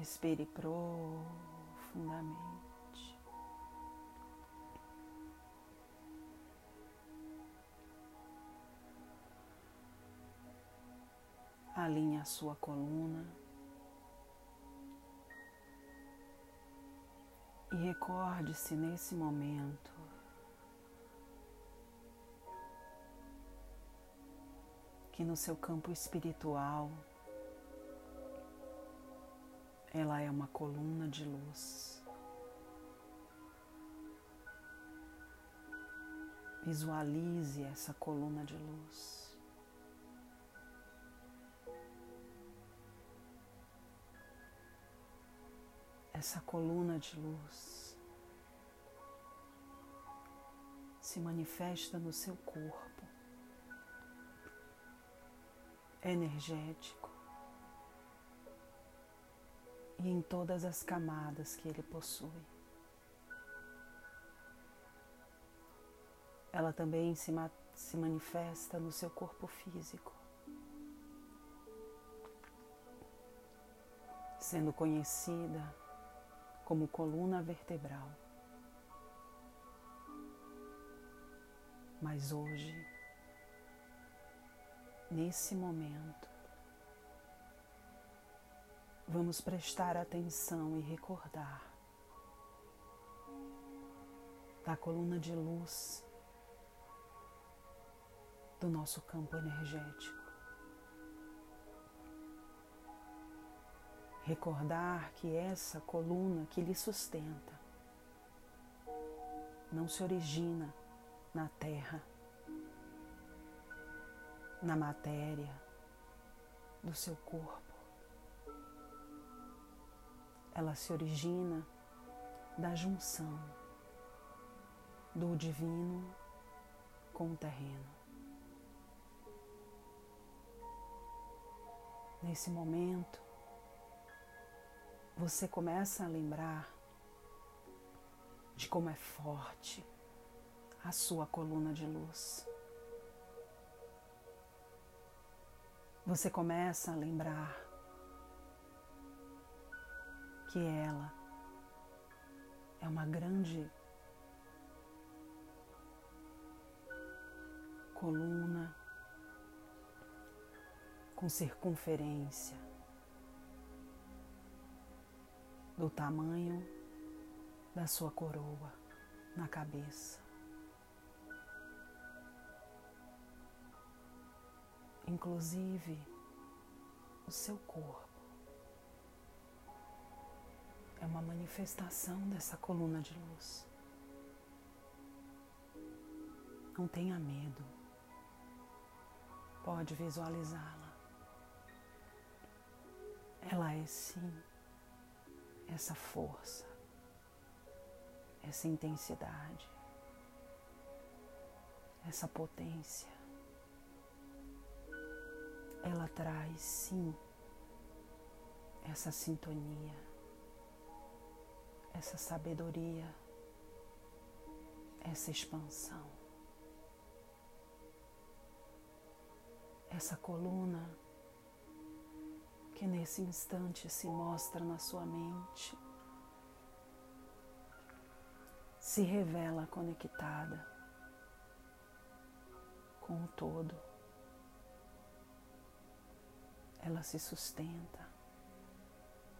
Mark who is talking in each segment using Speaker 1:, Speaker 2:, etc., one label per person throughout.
Speaker 1: Respire profundamente. Alinhe a sua coluna. E recorde-se nesse momento que no seu campo espiritual ela é uma coluna de luz. Visualize essa coluna de luz. essa coluna de luz se manifesta no seu corpo energético e em todas as camadas que ele possui. Ela também se, ma se manifesta no seu corpo físico, sendo conhecida como coluna vertebral. Mas hoje, nesse momento, vamos prestar atenção e recordar da coluna de luz do nosso campo energético. Recordar que essa coluna que lhe sustenta não se origina na terra, na matéria do seu corpo. Ela se origina da junção do divino com o terreno. Nesse momento, você começa a lembrar de como é forte a sua coluna de luz. Você começa a lembrar que ela é uma grande coluna com circunferência do tamanho da sua coroa na cabeça. Inclusive o seu corpo é uma manifestação dessa coluna de luz. Não tenha medo, pode visualizá-la. Ela é sim essa força, essa intensidade, essa potência. Ela traz sim essa sintonia, essa sabedoria, essa expansão. Essa coluna que nesse instante se mostra na sua mente, se revela conectada com o todo. Ela se sustenta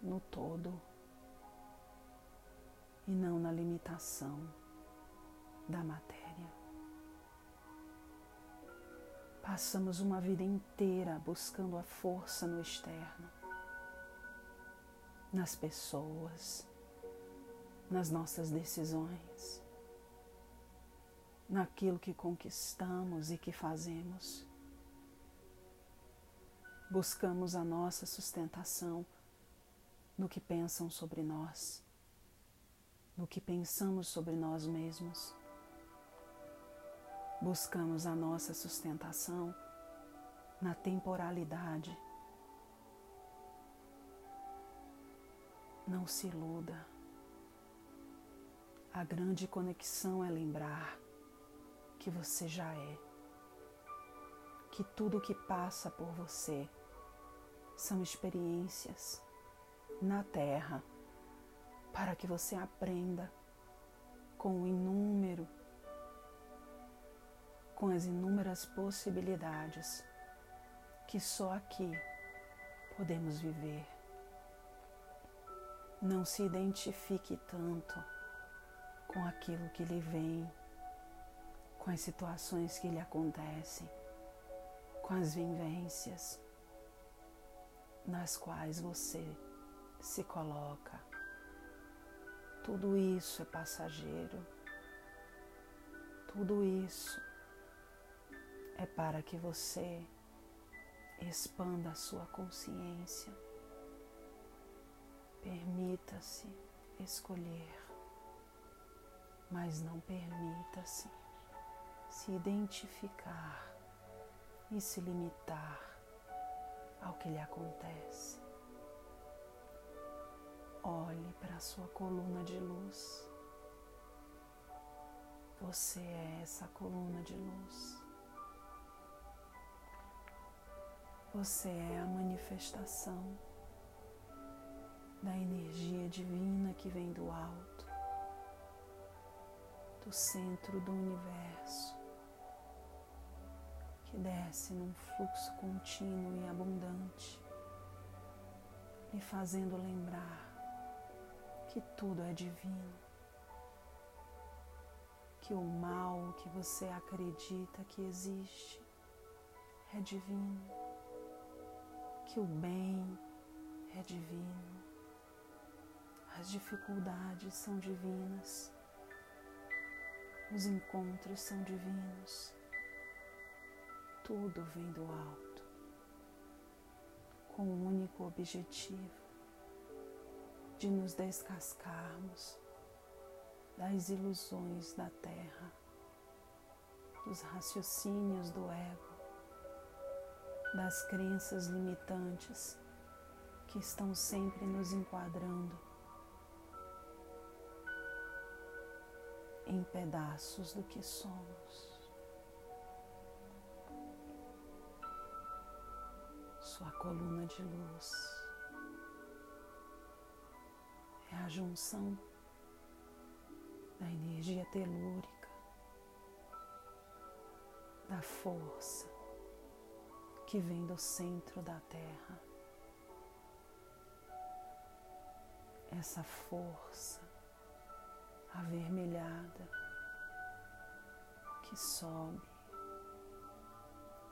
Speaker 1: no todo e não na limitação da matéria. Passamos uma vida inteira buscando a força no externo, nas pessoas, nas nossas decisões, naquilo que conquistamos e que fazemos. Buscamos a nossa sustentação no que pensam sobre nós, no que pensamos sobre nós mesmos buscamos a nossa sustentação na temporalidade. Não se iluda. A grande conexão é lembrar que você já é, que tudo que passa por você são experiências na Terra para que você aprenda com o inúmero, com as inúmeras possibilidades que só aqui podemos viver. Não se identifique tanto com aquilo que lhe vem, com as situações que lhe acontecem, com as vivências nas quais você se coloca. Tudo isso é passageiro. Tudo isso é para que você expanda a sua consciência. Permita-se escolher, mas não permita-se se identificar e se limitar ao que lhe acontece. Olhe para a sua coluna de luz. Você é essa coluna de luz. Você é a manifestação da energia divina que vem do alto, do centro do universo, que desce num fluxo contínuo e abundante, lhe fazendo lembrar que tudo é divino, que o mal que você acredita que existe é divino, que o bem é divino, as dificuldades são divinas, os encontros são divinos, tudo vem do alto, com um único objetivo de nos descascarmos das ilusões da terra, dos raciocínios do ego, das crenças limitantes que estão sempre nos enquadrando em pedaços do que somos. Sua coluna de luz a junção da energia telúrica, da força que vem do centro da Terra. Essa força avermelhada que sobe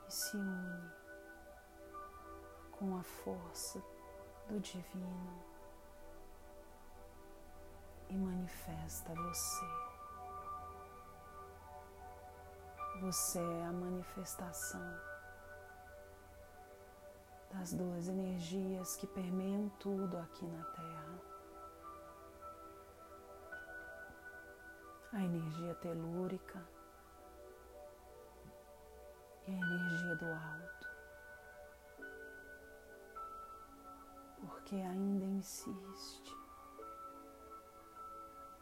Speaker 1: e se une com a força do divino e manifesta você. Você é a manifestação das duas energias que permeiam tudo aqui na Terra. A energia telúrica e a energia do alto. Porque ainda insiste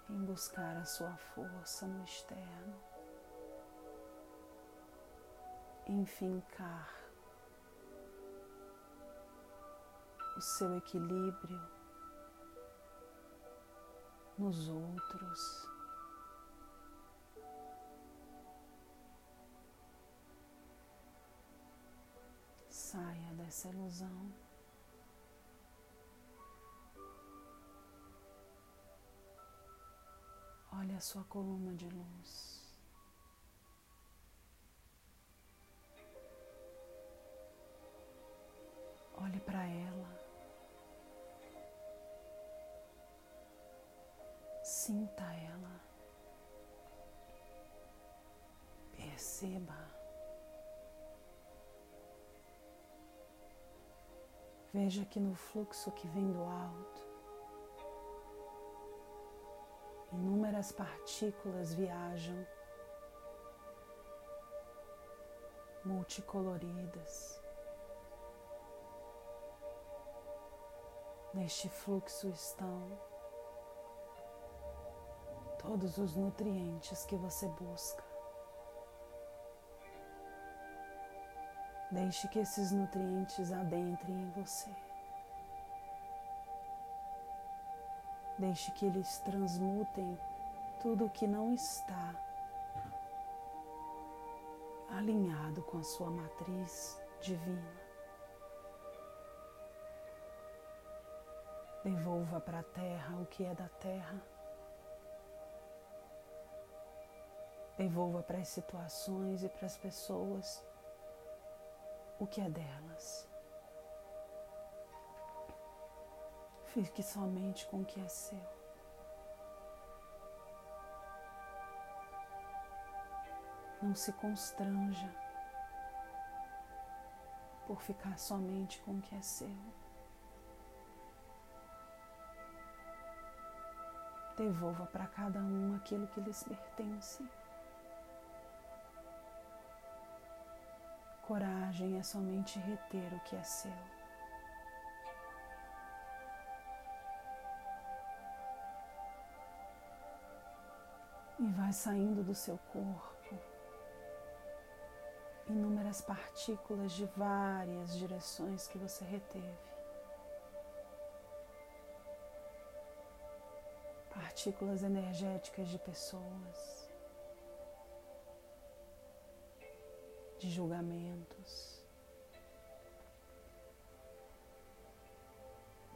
Speaker 1: em buscar a sua força no externo, em fincar o seu equilíbrio nos outros. Saia dessa ilusão. Olhe a sua coluna de luz. Olhe para ela. Sinta ela. Perceba. Veja que no fluxo que vem do alto, Inúmeras partículas viajam, multicoloridas. Neste fluxo estão todos os nutrientes que você busca. Deixe que esses nutrientes adentrem em você. Deixe que eles transmutem tudo o que não está alinhado com a sua matriz divina. Devolva para a terra o que é da terra. Devolva para as situações e para as pessoas o que é delas. Fique somente com o que é seu. Não se constranja por ficar somente com o que é seu. Devolva para cada um aquilo que lhes pertence. Coragem é somente reter o que é seu. Vai saindo do seu corpo. Inúmeras partículas de várias direções que você reteve. Partículas energéticas de pessoas. De julgamentos,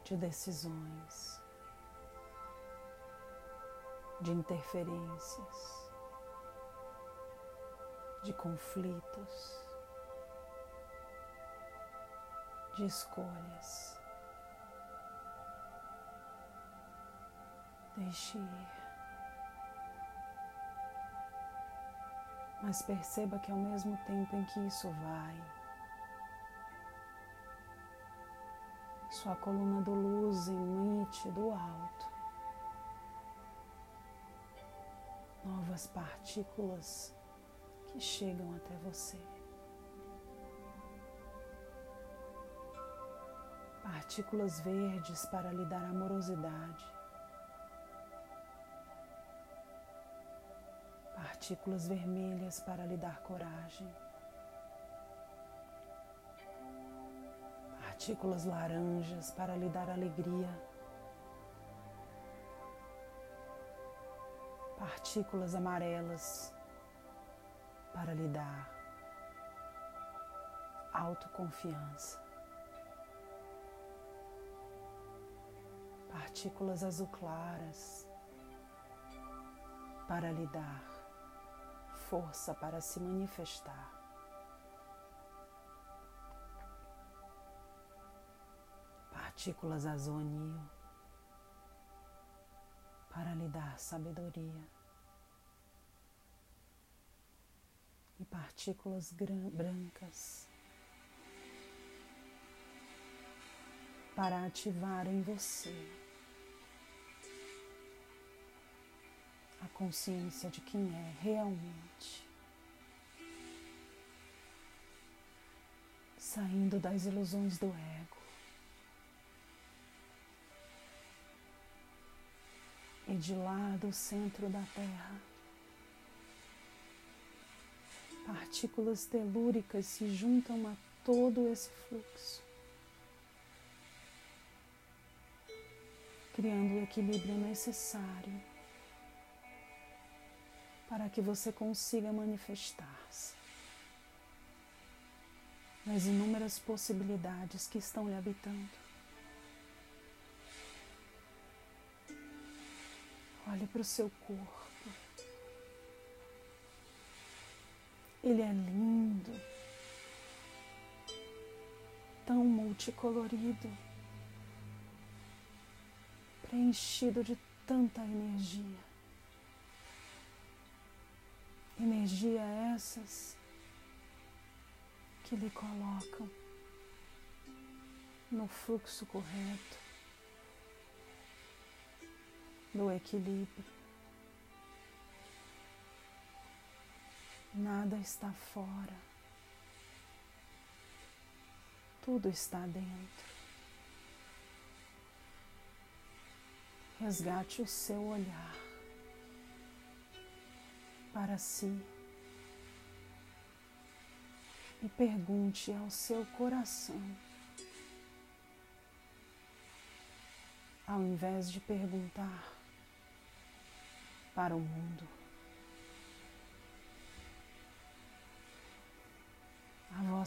Speaker 1: de decisões, de interferências, de conflitos, de escolhas. Deixe ir. Mas perceba que ao mesmo tempo em que isso vai, sua coluna do luz emite do alto novas partículas que chegam até você. Partículas verdes para lhe dar amorosidade. partículas vermelhas para lhe dar coragem, partículas laranjas para lhe dar alegria, partículas amarelas para lhe dar autoconfiança. Partículas azul claras para lhe dar força para se manifestar. Partículas azonil para lhe dar sabedoria. E partículas brancas para ativar em você a consciência de quem é realmente. Saindo das ilusões do ego. E de lá do centro da Terra, partículas telúricas se juntam a todo esse fluxo, criando o equilíbrio necessário para que você consiga manifestar-se nas inúmeras possibilidades que estão lhe habitando. Olhe para o seu corpo. Ele é lindo, tão multicolorido, preenchido de tanta energia. Energia essas que lhe colocam no fluxo correto, no equilíbrio. Nada está fora, tudo está dentro. Resgate o seu olhar para si e pergunte ao seu coração ao invés de perguntar para o mundo.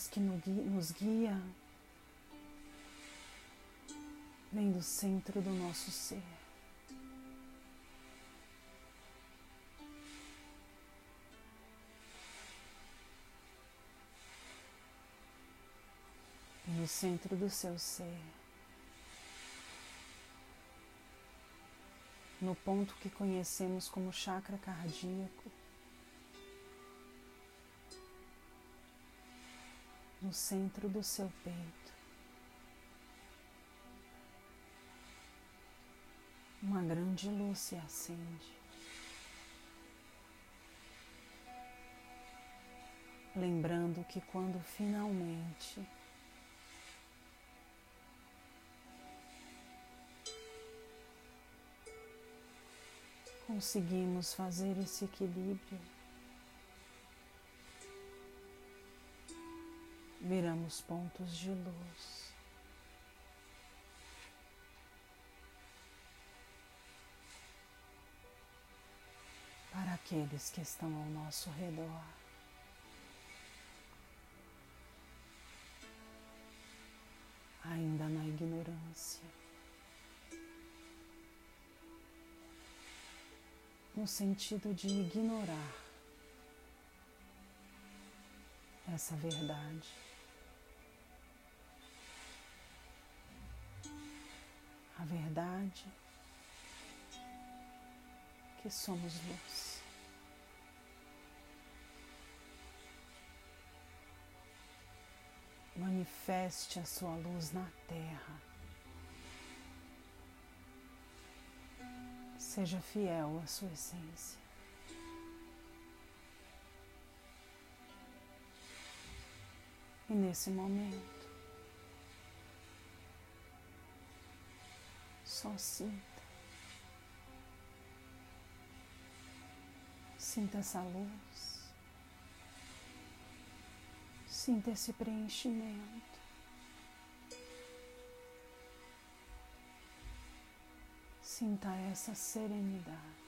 Speaker 1: Voz que nos guia vem do centro do nosso ser. E no centro do seu ser, no ponto que conhecemos como chakra cardíaco, no centro do seu peito. Uma grande luz se acende. Lembrando que quando finalmente conseguimos fazer esse equilíbrio, viramos pontos de luz. Para aqueles que estão ao nosso redor. Ainda na ignorância. no sentido de ignorar essa verdade. A verdade que somos luz. Manifeste a sua luz na terra. Seja fiel à sua essência. E nesse momento, só sinta. Sinta essa luz. Sinta esse preenchimento. Sinta essa serenidade.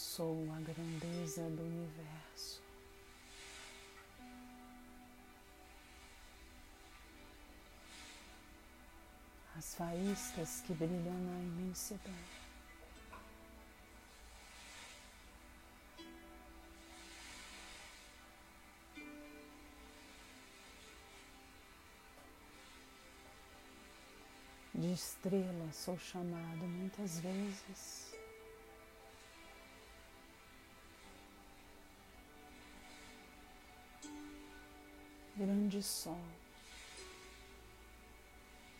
Speaker 1: Sou a grandeza do universo. as faíscas que brilham na imensidão. De estrela sou chamado muitas vezes. Grande sol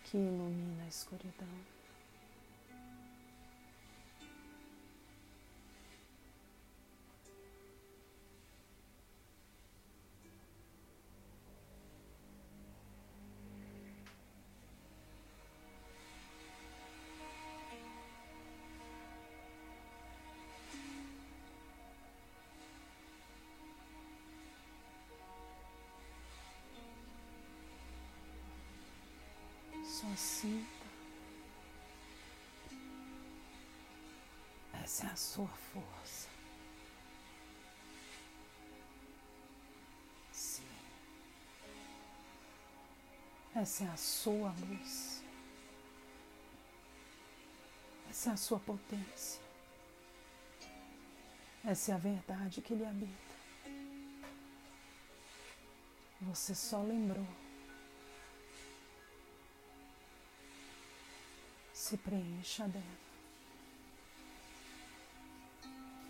Speaker 1: que ilumina a escuridão. Sinta. Essa é a sua força. Sim. Essa é a sua luz. Essa é a sua potência. Essa é a verdade que lhe habita. Você só lembrou se preencha dela.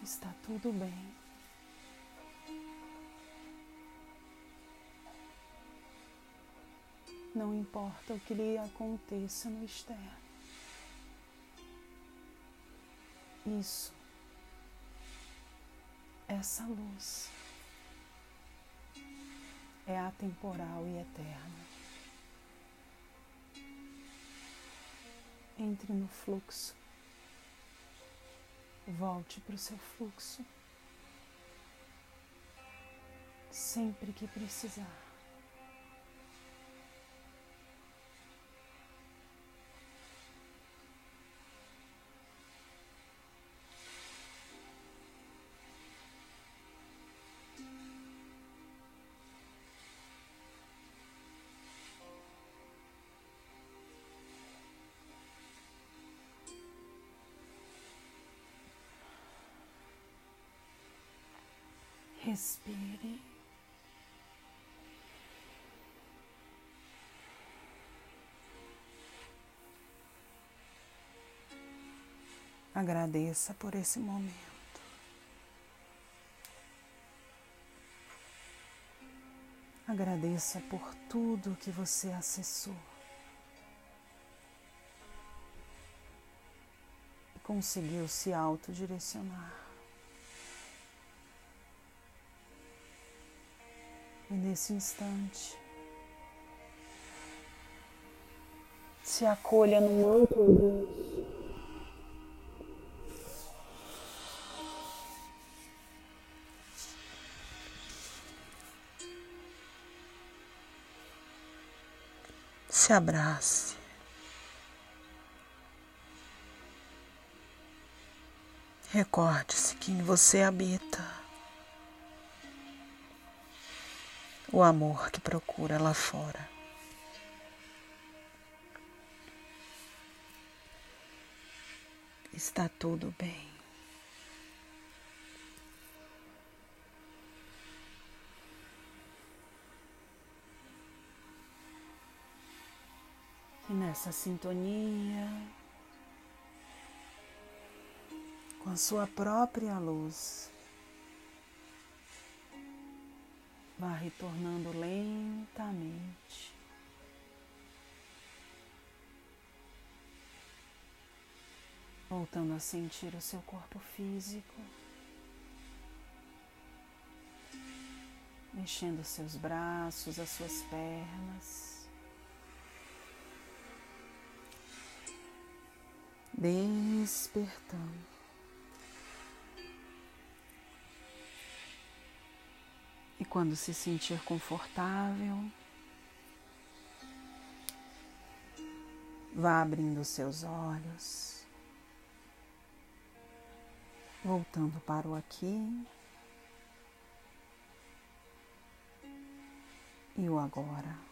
Speaker 1: Está tudo bem. Não importa o que lhe aconteça no externo. Isso, essa luz é atemporal e eterna. Entre no fluxo. Volte para o seu fluxo. Sempre que precisar. Respire. Agradeça por esse momento. Agradeça por tudo que você acessou e conseguiu se autodirecionar. E nesse instante, se acolha num amplo abraço. Se abrace. Recorde-se que em você habita. O amor que procura lá fora. Está tudo bem. E nessa sintonia com a sua própria luz. Vá retornando lentamente. Voltando a sentir o seu corpo físico. Mexendo seus braços, as suas pernas. Despertando. E quando se sentir confortável, vá abrindo seus olhos, voltando para o aqui e o agora.